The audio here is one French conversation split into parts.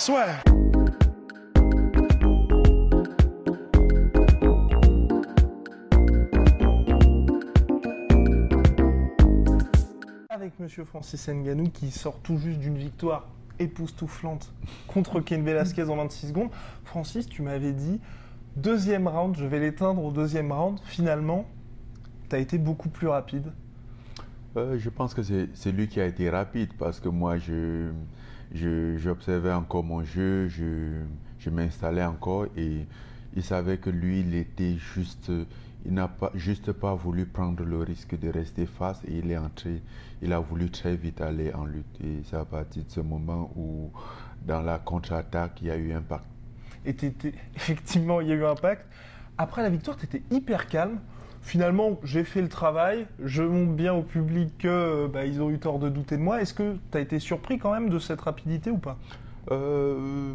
Soit. Avec Monsieur Francis Nganou qui sort tout juste d'une victoire époustouflante contre Ken Velasquez en 26 secondes. Francis, tu m'avais dit deuxième round, je vais l'éteindre au deuxième round. Finalement, tu as été beaucoup plus rapide. Euh, je pense que c'est lui qui a été rapide parce que moi, je- j'observais encore mon jeu, je, je m'installais encore et il savait que lui, il était juste, il n'a pas, juste pas voulu prendre le risque de rester face et il est entré, il a voulu très vite aller en lutte et c'est à partir de ce moment où, dans la contre-attaque, il y a eu impact. Et effectivement, il y a eu impact. Après la victoire, tu étais hyper calme. Finalement, j'ai fait le travail. Je montre bien au public que bah, ils ont eu tort de douter de moi. Est-ce que tu as été surpris quand même de cette rapidité ou pas? Euh,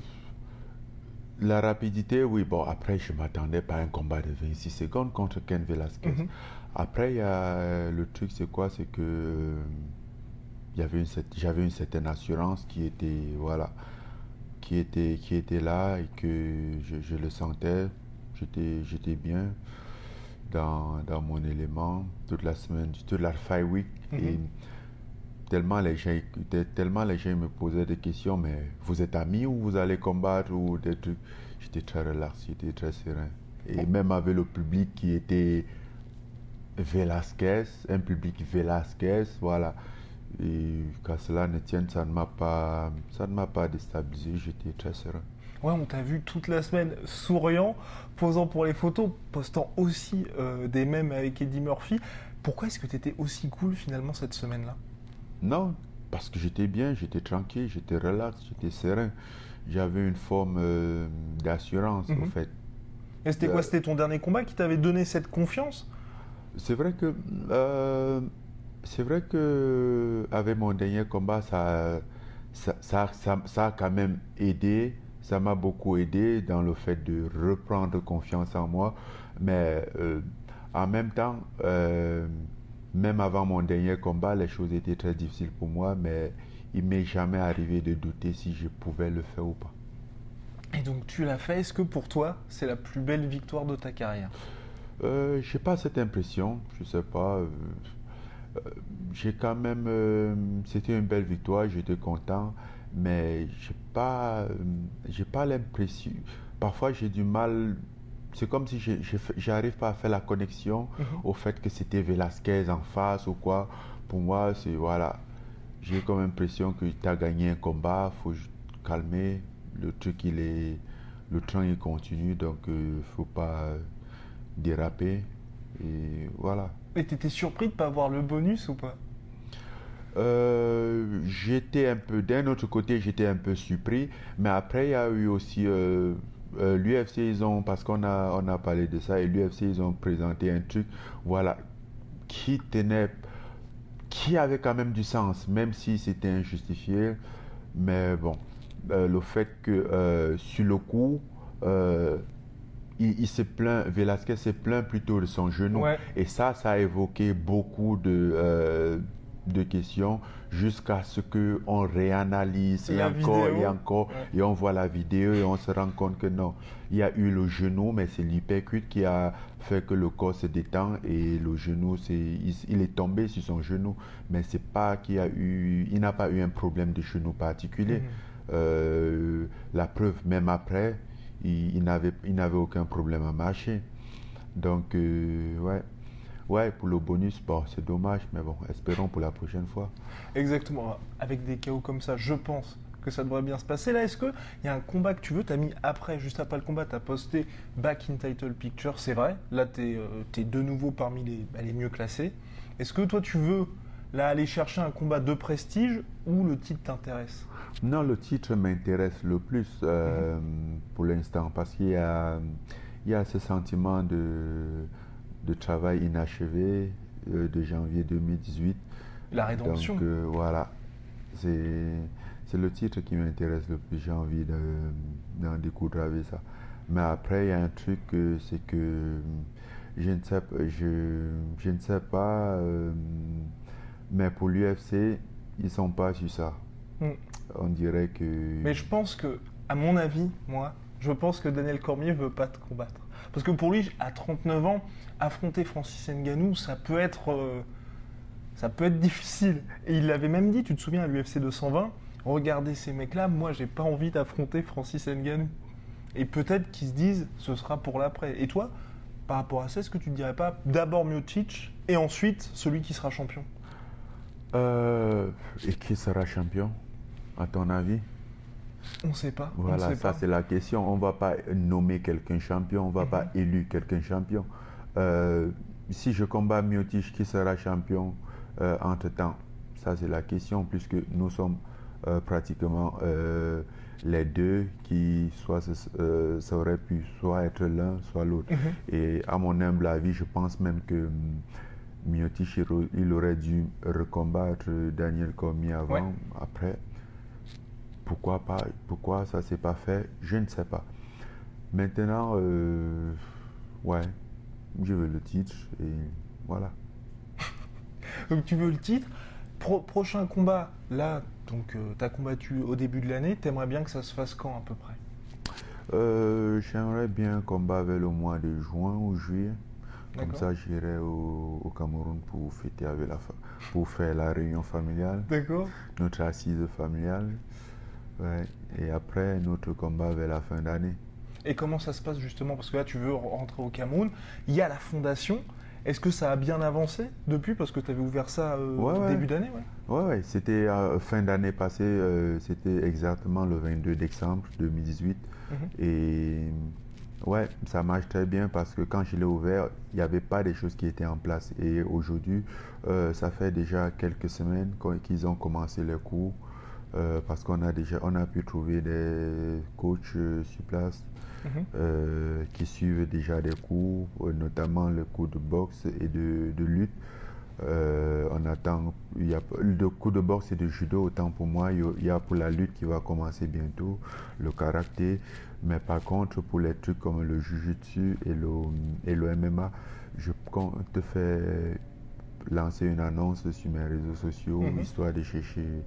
la rapidité, oui. Bon, après, je m'attendais pas à un combat de 26 secondes contre Ken Velasquez. Mhm. Après, y a, euh, le truc, c'est quoi? C'est que euh, j'avais une certaine assurance qui était, voilà, qui était, qui était là et que je, je le sentais. J'étais, j'étais bien dans, dans mon élément toute la semaine, toute la fight week. Mhm. Et tellement les gens tellement les gens me posaient des questions, mais vous êtes amis ou vous allez combattre ou des trucs? J'étais très relax, j'étais très serein. Et même avec le public qui était Velasquez, un public Velasquez, voilà. Et qu'à cela ne tienne, ça ne m'a pas, ça ne m'a pas déstabilisé, j'étais très serein. Ouais, on t'a vu toute la semaine souriant, posant pour les photos, postant aussi euh, des mèmes avec Eddie Murphy. Pourquoi est-ce que tu étais aussi cool finalement cette semaine-là? Non, parce que j'étais bien, j'étais tranquille, j'étais relax, j'étais serein. J'avais une forme euh, d'assurance, Mhm. en fait. Et c'était quoi Euh, C'était ton dernier combat qui t'avait donné cette confiance? C'est vrai que euh, c'est vrai que avec mon dernier combat, ça, ça- ça a quand même aidé. Ça m'a beaucoup aidé dans le fait de reprendre confiance en moi. Mais euh, en même temps, euh, même avant mon dernier combat, les choses étaient très difficiles pour moi. Mais il m'est jamais arrivé de douter si je pouvais le faire ou pas. Et donc tu l'as fait. Est-ce que pour toi, c'est la plus belle victoire de ta carrière? Euh, j'ai pas cette impression, je sais pas. euh, euh, j'ai quand même, c'était une belle victoire, j'étais content, mais j'ai pas, euh, j'ai pas l'impression. Parfois, j'ai du mal. C'est comme si j'arrive pas à faire la connexion Mhm. au fait que c'était Velasquez en face ou quoi. Pour moi, c'est voilà. J'ai comme l'impression que tu as gagné un combat, faut calmer. Le truc, il est. Le train, il continue, donc il faut pas euh, déraper. Et voilà. Et t'étais surpris de pas avoir le bonus ou pas? Euh, j'étais un peu, d'un autre côté, j'étais un peu surpris, mais après, il y a eu aussi euh, euh, l'UFC, ils ont, parce qu'on a, on a parlé de ça, et l'UFC, ils ont présenté un truc, voilà, qui tenait, qui avait quand même du sens, même si c'était injustifié, mais bon, le fait que sur le coup, il, il s'est plaint, Velasquez s'est plaint plutôt de son genou. Ouais. Et ça, ça a évoqué beaucoup de, de questions jusqu'à ce qu'on réanalyse et encore et encore. Ouais. Et on voit la vidéo et on se rend compte que non, il y a eu le genou, mais c'est l'hypercute qui a fait que le corps se détend et le genou, c'est, il, il est tombé sur son genou. Mais c'est pas qu'il a eu, il n'a pas eu un problème de genou particulier. Mhm. Euh, la preuve, même après, il, il n'avait aucun problème à marcher. Donc, euh, ouais. Ouais, pour le bonus, bon, c'est dommage, mais bon, espérons pour la prochaine fois. Exactement. Avec des chaos comme ça, je pense que ça devrait bien se passer. Là, est-ce qu'il y a un combat que tu veux? Tu as mis après, juste après le combat, tu as posté Back in Title Picture, c'est vrai. Là, tu es, de nouveau parmi les, bah, les mieux classés. Est-ce que toi, tu veux là, aller chercher un combat de prestige ou le titre t'intéresse? Non, le titre m'intéresse le plus euh, pour l'instant parce qu'il y a, il y a ce sentiment de, de travail inachevé euh, de janvier 2018. La rédemption. Donc euh, voilà, c'est le titre qui m'intéresse le plus. J'ai envie de- d'en découdre avec ça. Mais après, il y a un truc, euh, c'est que je ne sais, pas- je, je ne sais pas, euh, mais pour l'UFC, ils sont pas sur ça. Mm. On dirait que. Mais je pense que, à mon avis, moi, je pense que Daniel Cormier veut pas te combattre. Parce que pour lui, à 39 ans, affronter Francis Ngannou, ça peut être, euh, ça peut être difficile. Et il l'avait même dit, tu te souviens, à l'UFC 220, regardez ces mecs-là, moi, j'ai pas envie d'affronter Francis Ngannou. Et peut-être qu'ils se disent, ce sera pour l'après. Et toi, par rapport à ça, est-ce que tu ne dirais pas d'abord Miocic et ensuite celui qui sera champion Euh, et qui sera champion, à ton avis? On ne sait pas. Voilà, sait ça c'est la question. On ne va pas nommer quelqu'un champion, on ne va pas élu quelqu'un champion. Euh, si je combats Miotic, qui sera champion euh, entre-temps Ça c'est la question, puisque nous sommes euh, pratiquement les deux qui soit ça aurait pu soit être l'un, soit l'autre. Mhm. Et à mon humble avis, je pense même que hum, Miocic, il aurait- il aurait dû recombattre Daniel Cormier avant, Ouais. après. Pourquoi pas Pourquoi ça s'est pas fait Je ne sais pas. Maintenant, euh, ouais, je veux le titre et voilà. Donc tu veux le titre. Pro- prochain combat, là, donc tu as combattu au début de l'année, t'aimerais bien que ça se fasse quand à peu près? Euh, J'aimerais bien combat vers le mois de juin ou juillet. Comme ça, j'irai au, au Cameroun pour fêter avec la pour faire la réunion familiale, D'accord. notre assise familiale. Ouais. Et après, notre combat vers la fin d'année. Et comment ça se passe justement? Parce que là, tu veux rentrer au Cameroun. Il y a la fondation. Est-ce que ça a bien avancé depuis? Parce que tu avais ouvert ça euh, Ouais, au ouais. début d'année, ouais. Ouais, ouais, c'était euh, fin d'année passée, euh, c'était exactement le 22 décembre 2018. Mhm. Et ouais, ça marche très bien parce que quand je l'ai ouvert, il n'y avait pas des choses qui étaient en place. Et aujourd'hui, euh, ça fait déjà quelques semaines qu'ils ont commencé les cours euh, parce qu'on a déjà on a pu trouver des coachs euh, sur place Mhm. euh, qui suivent déjà des cours, notamment le cours de boxe et de, de lutte. On attend, il y a le cours de boxe et de judo, autant pour moi, il y a- il y a pour la lutte qui va commencer bientôt, le karaté, mais par contre pour les trucs comme le jujutsu et le, et le MMA, je compte faire lancer une annonce sur mes réseaux sociaux, Mhm. histoire de chercher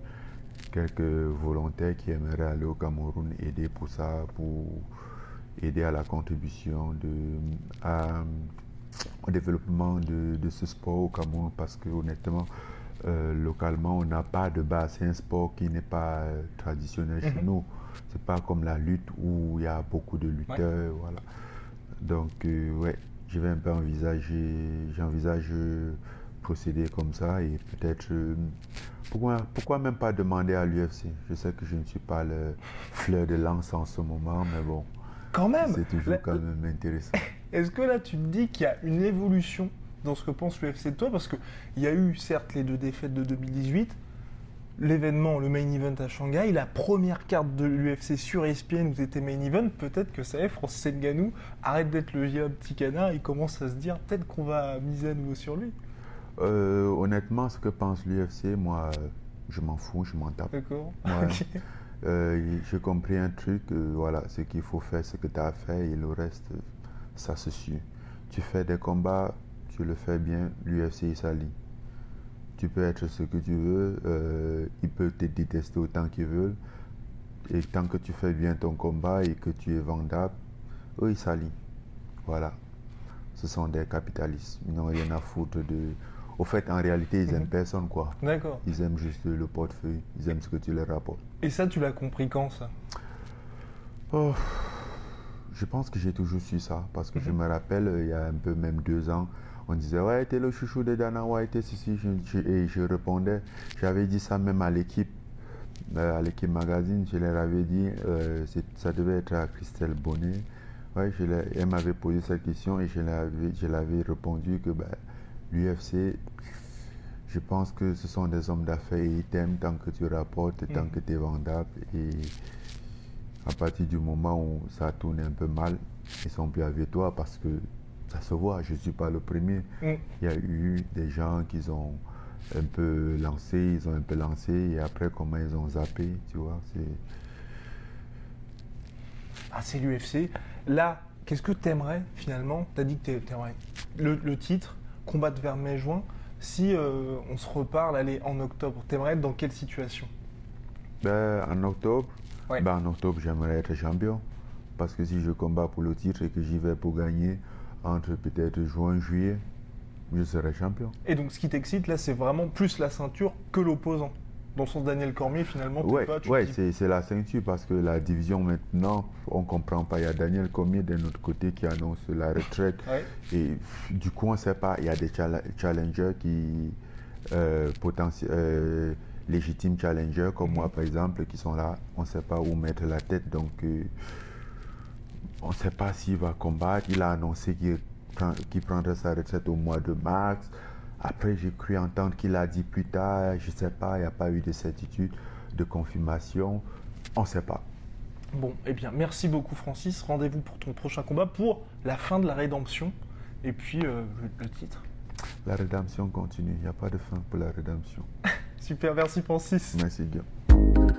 quelques volontaires qui aimeraient aller au Cameroun aider pour ça, pour aider à la contribution de, à- au développement de, de ce sport au Cameroun parce que honnêtement, euh, localement, on n'a pas de base. C'est un sport qui n'est pas euh, traditionnel chez Mhm. nous. C'est pas comme la lutte où il y a beaucoup de lutteurs. Voilà. Donc, euh, ouais, je vais un peu envisager, j'envisage euh, procéder comme ça et peut-être. euh, pourquoi, pourquoi même pas demander à l'UFC Je sais que je ne suis pas le fleur de lance en ce moment, mais bon, Quand même c'est toujours quand même intéressant. Est-ce que là, tu te dis qu'il y a une évolution dans ce que pense l'UFC de toi? Parce qu'il y a eu, certes, les deux défaites de 2018, l'événement, le main event à Shanghai, la première carte de l'UFC sur ESPN où c'était main event, peut-être que ça y est, Francis Ngannou arrête d'être le vieux petit canard, il commence à se dire peut-être qu'on va miser à nouveau sur lui. Euh, honnêtement, ce que pense l'UFC, moi, je m'en fous, je m'en tape. D'accord Ouais. Ok. Euh, J'ai compris un truc, euh, voilà, ce qu'il faut faire, ce que tu as fait, et le reste, ça se suit. Tu fais des combats, tu le fais bien, l'UFC il s'allie. Tu peux être ce que tu veux, ils peuvent te détester autant qu'ils veulent, et tant que tu fais bien ton combat et que tu es vendable, eux ils s'allient. Voilà. Ce sont des capitalistes, ils n'ont rien à foutre de. Au fait, en réalité, ils Mhm. aiment personne, quoi. D'accord. Ils aiment juste le portefeuille, ils aiment ce que tu leur rapportes. Et ça, tu l'as compris quand, ça? Oh, je pense que j'ai toujours su ça parce que je me rappelle il y a un peu même deux ans, on disait ouais t'es le chouchou de Dana White et ceci je- je- et je répondais, j'avais dit ça même à l'équipe, euh, à l'équipe magazine, je leur avais dit euh, ça devait être à Christelle Bonnet, ouais je elle m'avait posé cette question et je l'avais je l'avais répondu que ben, l'UFC je pense que ce sont des hommes d'affaires et ils t'aiment tant que tu rapportes, tant Mm. que tu es vendable. Et à partir du moment où ça tourne un peu mal, ils sont plus avec toi parce que ça se voit, je ne suis pas le premier. Mm. Il y a eu des gens qui ont un peu lancé, ils ont un peu lancé et après comment ils ont zappé, tu vois. C'est... Ah, c'est l'UFC. Là, qu'est-ce que t'aimerais finalement? T'as dit que t'aimerais le, le titre, combattre vers mai-juin. Si euh, on se reparle, allez, en octobre, t'aimerais être dans quelle situation? Ben, en octobre, Ouais. ben, en octobre, j'aimerais être champion. Parce que si je combats pour le titre et que j'y vais pour gagner entre peut-être juin, juillet, je serai champion. Et donc, ce qui t'excite là, c'est vraiment plus la ceinture que l'opposant? Dans le sens Daniel Cormier, finalement, Ouais, pas. tu ouais dis- c'est, la ceinture parce que la division maintenant, on comprend pas. Il y a Daniel Cormier de notre côté qui annonce la retraite. Ouais. Et du coup, on ne sait pas. Il y a des challengers qui. Euh, euh, légitimes challengers comme moi, par exemple, qui sont là. On ne sait pas où mettre la tête. Donc, euh, on ne sait pas s'il va combattre. Il a annoncé qu'il, prend- qu'il prendrait sa retraite au mois de mars. Après, j'ai cru entendre qu'il a dit plus tard. Je ne sais pas. Il n'y a pas eu de certitude, de confirmation. On ne sait pas. Bon, eh bien, merci beaucoup, Francis. Rendez-vous pour ton prochain combat pour la fin de la rédemption. Et puis, euh, le, titre. La rédemption continue. Il n'y a pas de fin pour la rédemption. Super, merci, Francis. Merci, Guillaume.